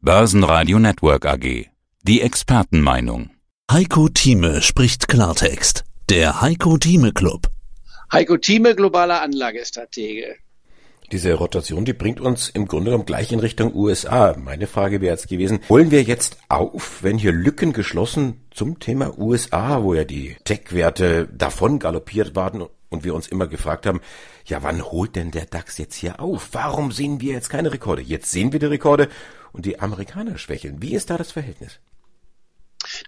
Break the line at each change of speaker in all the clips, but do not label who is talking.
Börsenradio Network AG. Die Expertenmeinung.
Heiko Thieme spricht Klartext. Der Heiko Thieme Club.
Heiko Thieme, globaler Anlagestratege.
Diese Rotation, die bringt uns im Grunde genommen gleich in Richtung USA. Meine Frage wäre jetzt gewesen, holen wir jetzt auf, wenn hier Lücken geschlossen zum Thema USA, wo ja die Tech-Werte davon galoppiert waren und wir uns immer gefragt haben, ja, wann holt denn der DAX jetzt hier auf? Warum sehen wir jetzt keine Rekorde? Jetzt sehen wir die Rekorde und die Amerikaner schwächeln. Wie ist da das Verhältnis?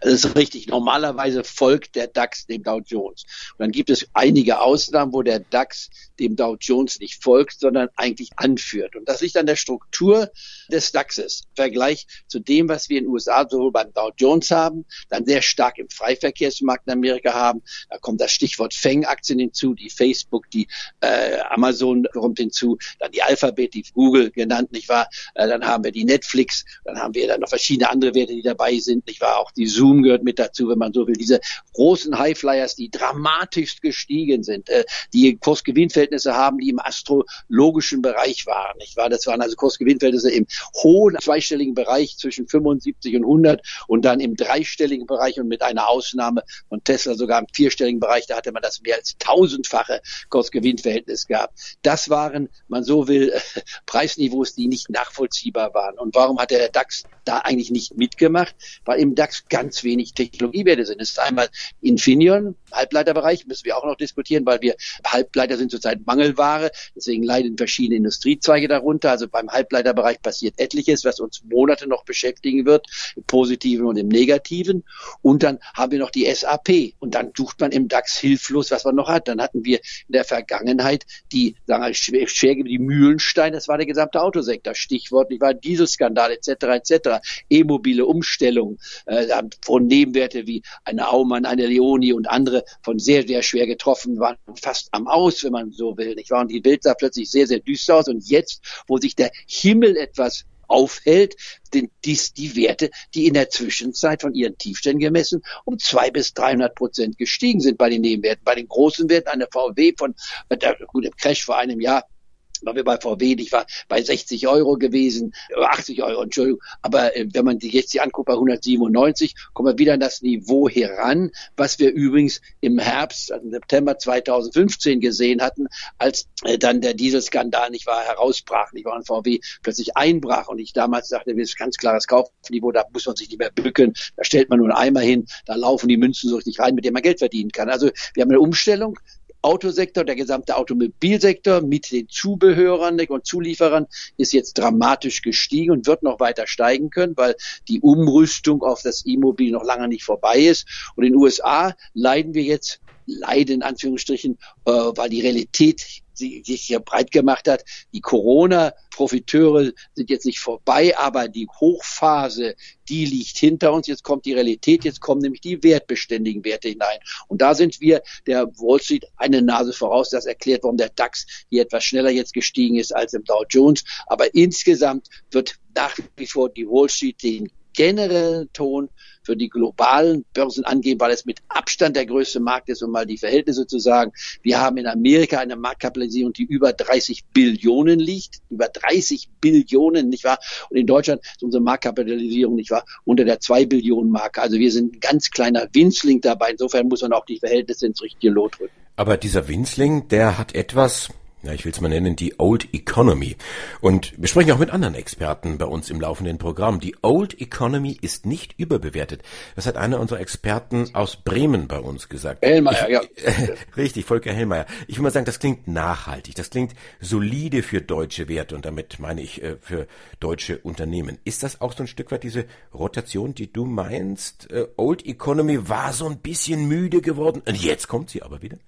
Das ist richtig. Normalerweise folgt der DAX dem Dow Jones. Und dann gibt es einige Ausnahmen, wo der DAX dem Dow Jones nicht folgt, sondern eigentlich anführt. Und das liegt an der Struktur des DAXes. Im Vergleich zu dem, was wir in den USA sowohl beim Dow Jones haben, dann sehr stark im Freiverkehrsmarkt in Amerika haben. Da kommt das Stichwort Fang-Aktien hinzu, die Facebook, die äh, Amazon kommt hinzu, dann die Alphabet, die Google genannt, nicht wahr? Äh, dann haben wir die Netflix, dann haben wir dann noch verschiedene andere Werte, die dabei sind, nicht wahr? Auch die Zoom gehört mit dazu, wenn man so will. Diese großen Highflyers, die dramatisch gestiegen sind, äh, die Kursgewinnverhältnisse haben, die im astrologischen Bereich waren, nicht wahr? Das waren also Kursgewinnverhältnisse im hohen zweistelligen Bereich zwischen 75 und 100 und dann im dreistelligen Bereich und mit einer Ausnahme von Tesla sogar im vierstelligen Bereich, da hatte man das mehr als tausendfache Kursgewinnverhältnis gehabt. Das waren, man so will, Preisniveaus, die nicht nachvollziehbar waren. Und warum hat der DAX da eigentlich nicht mitgemacht? Weil im DAX ganz wenig Technologiewerte sind. Es ist einmal Infineon, Halbleiterbereich, müssen wir auch noch diskutieren, weil wir Halbleiter sind zurzeit Mangelware. Deswegen leiden verschiedene Industriezweige darunter. Also beim Halbleiterbereich passiert etliches, was uns Monate noch beschäftigen wird, im Positiven und im Negativen. Und dann haben wir noch die SAP. Und dann sucht man im DAX hilflos, was man noch hat. Dann hatten wir in der Vergangenheit die, sagen wir, schwer, schwer die Mühlenstein, das war der gesamte Autosektor. Stichwort, ich war Dieselskandal etc. etc. E-mobile Umstellung, äh, von Nebenwerte wie eine Aumann, eine Leoni und andere von sehr, sehr schwer getroffen waren, fast am Aus, wenn man so will. Nicht wahr? Und die Bild sah plötzlich sehr, sehr düster aus. Und jetzt, wo sich der Himmel etwas aufhält, sind dies die Werte, die in der Zwischenzeit von ihren Tiefständen gemessen um zwei bis 300 Prozent gestiegen sind bei den Nebenwerten. Bei den großen Werten, eine VW von, äh, gut, im Crash vor einem Jahr waren wir bei VW, ich war bei 60 Euro gewesen, 80 äh, Euro, Entschuldigung. Aber äh, wenn man die jetzt die anguckt bei 197, kommen wir wieder an das Niveau heran, was wir übrigens im Herbst, also im September 2015 gesehen hatten, als äh, dann der Dieselskandal nicht wahr herausbrach, nicht wahr, und VW plötzlich einbrach. Und ich damals dachte, das ist ganz klares Kaufniveau, da muss man sich nicht mehr bücken, da stellt man nur einen Eimer hin, da laufen die Münzen so richtig rein, mit dem man Geld verdienen kann. Also wir haben eine Umstellung, Autosektor, der gesamte Automobilsektor mit den Zubehörern und Zulieferern ist jetzt dramatisch gestiegen und wird noch weiter steigen können, weil die Umrüstung auf das E-Mobil noch lange nicht vorbei ist. Und in den USA leiden wir jetzt leiden in Anführungsstrichen, äh, weil die Realität sich hier breit gemacht hat. Die Corona-Profiteure sind jetzt nicht vorbei, aber die Hochphase, die liegt hinter uns. Jetzt kommt die Realität, jetzt kommen nämlich die wertbeständigen Werte hinein. Und da sind wir der Wall Street eine Nase voraus. Das erklärt, warum der DAX hier etwas schneller jetzt gestiegen ist als im Dow Jones. Aber insgesamt wird nach wie vor die Wall Street den generellen Ton für die globalen Börsen angeben, weil es mit Abstand der größte Markt ist, um mal die Verhältnisse zu sagen. Wir haben in Amerika eine Marktkapitalisierung, die über 30 Billionen liegt, über 30 Billionen, nicht wahr? Und in Deutschland ist unsere Marktkapitalisierung, nicht wahr, unter der 2 Billionen Marke. Also wir sind ein ganz kleiner Winzling dabei. Insofern muss man auch die Verhältnisse ins richtige Lot drücken.
Aber dieser Winzling, der hat etwas, ja, ich will es mal nennen, die Old Economy. Und wir sprechen auch mit anderen Experten bei uns im laufenden Programm. Die Old Economy ist nicht überbewertet. Das hat einer unserer Experten aus Bremen bei uns gesagt.
Hellmeier, ich, ja.
richtig, Volker Hellmeier. Ich will mal sagen, das klingt nachhaltig, das klingt solide für deutsche Werte und damit meine ich äh, für deutsche Unternehmen. Ist das auch so ein Stück weit diese Rotation, die du meinst? Äh, Old Economy war so ein bisschen müde geworden und jetzt kommt sie aber wieder?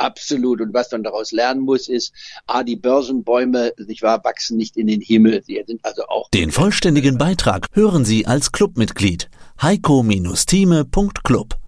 Absolut. Und was man daraus lernen muss, ist, ah, die Börsenbäume, nicht wahr, wachsen nicht in den Himmel. Sie sind also auch.
Den vollständigen Beitrag hören Sie als Clubmitglied. heiko-thieme.club